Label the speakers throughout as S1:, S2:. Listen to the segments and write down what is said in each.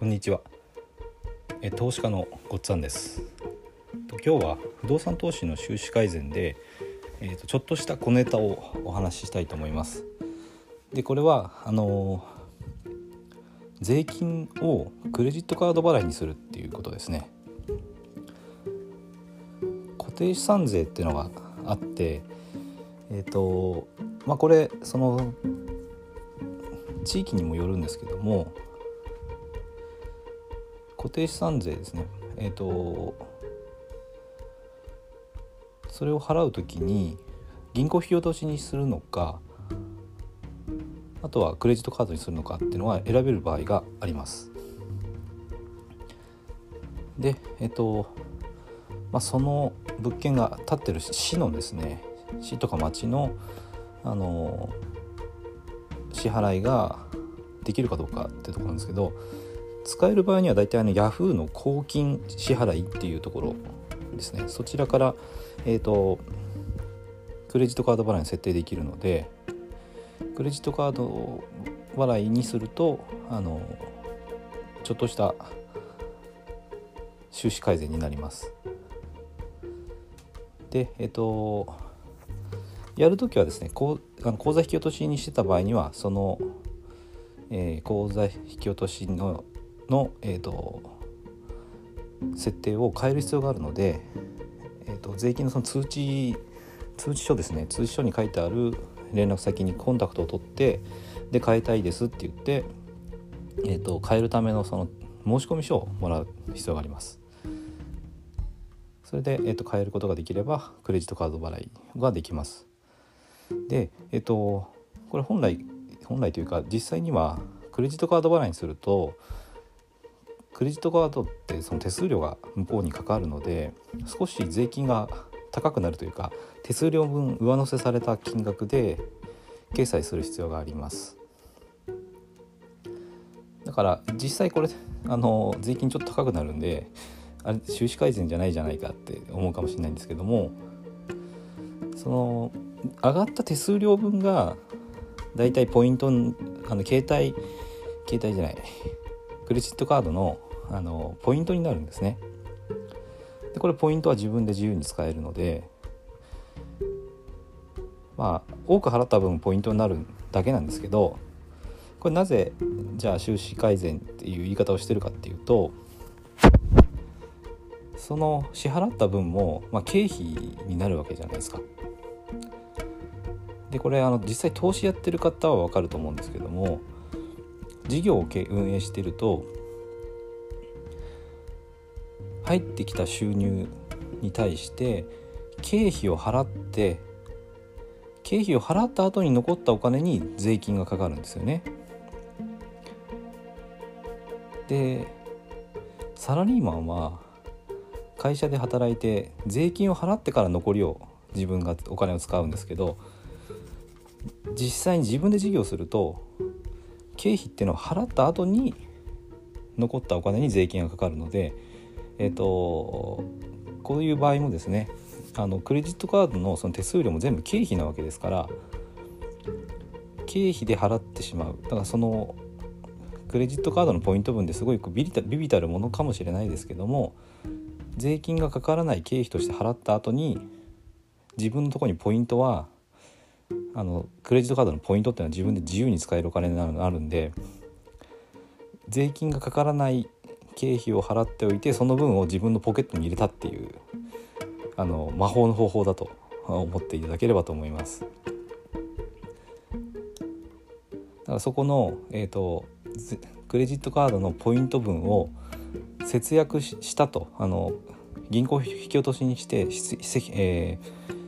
S1: こんにちは。え投資家のごっつぁんです。今日は不動産投資の収支改善で、えー、とちょっとした小ネタをお話ししたいと思います。でこれはあのー、税金をクレジットカード払いにするっていうことですね。固定資産税っていうのがあってえっ、ー、とまあこれその地域にもよるんですけども固定資産税ですねえっ、ー、とそれを払う時に銀行引き落としにするのかあとはクレジットカードにするのかっていうのは選べる場合があります。でえっ、ー、とまあ、その物件が建ってる市のですね市とか町のあの支払いができるかどうかっていうところなんですけど使える場合には大体あの Yahoo の公金支払いっていうところですねそちらから、えーと、クレジットカード払いに設定できるのでクレジットカード払いにするとあのちょっとした収支改善になります。でえっ、ー、とやるときはですねこうあの口座引き落としにしてた場合にはその、えー、口座引き落としのの、えーと、設定を変える必要があるので、えーと、税金のその通知通知書ですね通知書に書いてある連絡先にコンタクトを取ってで変えたいですって言って、えーと、変えるためのその申込書をもらう必要があります。それで、えー、と変えることができればクレジットカード払いができます。で、えっ、ー、とこれ本来本来というか実際にはクレジットカード払いにするとクレジットカードってその手数料が向こうにかかるので少し税金が高くなるというか手数料分上乗せされた金額で決済する必要があります。だから実際これあの税金ちょっと高くなるんであれ収支改善じゃないじゃないかって思うかもしれないんですけどもその上がった手数料分がだいたいポイントあの携帯携帯じゃないクレジットカードのあのポイントになるんですね。でこれポイントは自分で自由に使えるのでまあ多く払った分ポイントになるだけなんですけどこれなぜじゃあ収支改善っていう言い方をしてるかっていうとその支払った分も、まあ、経費になるわけじゃないですか。でこれあの実際投資やってる方は分かると思うんですけども事業を運営してると入ってきた収入に対して経費を払って経費を払った後に残ったお金に税金がかかるんですよね。でサラリーマンは会社で働いて税金を払ってから残りを自分がお金を使うんですけど実際に自分で事業すると経費っていうのを払った後に残ったお金に税金がかかるのでえっ、ー、とこういう場合もですねあのクレジットカードのその手数料も全部経費なわけですから経費で払ってしまう。だからそのクレジットカードのポイント分ですごいビビたビビたるものかもしれないですけども税金がかからない経費として払った後に自分のとこにポイントはあのクレジットカードのポイントっていうのは自分で自由に使えるお金になるんで税金がかからない経費を払っておいてその分を自分のポケットに入れたっていうあの魔法の方法だと思っていただければと思います。だからそこの、えーと、クレジットカードのポイント分を節約したとあの銀行引き落としにして、えー、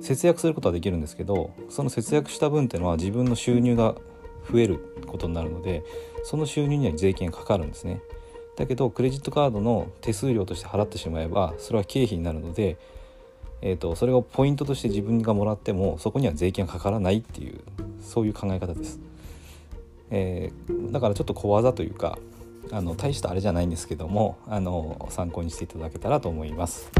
S1: 節約することはできるんですけどその節約した分っていうのは自分の収入が増えることになるのでその収入には税金がかかるんですね。だけどクレジットカードの手数料として払ってしまえばそれは経費になるので、えーと、それをポイントとして自分がもらってもそこには税金がかからないっていうそういう考え方です、えー、だからちょっと小技というかあの大したあれじゃないんですけどもあの参考にしていただけたらと思います。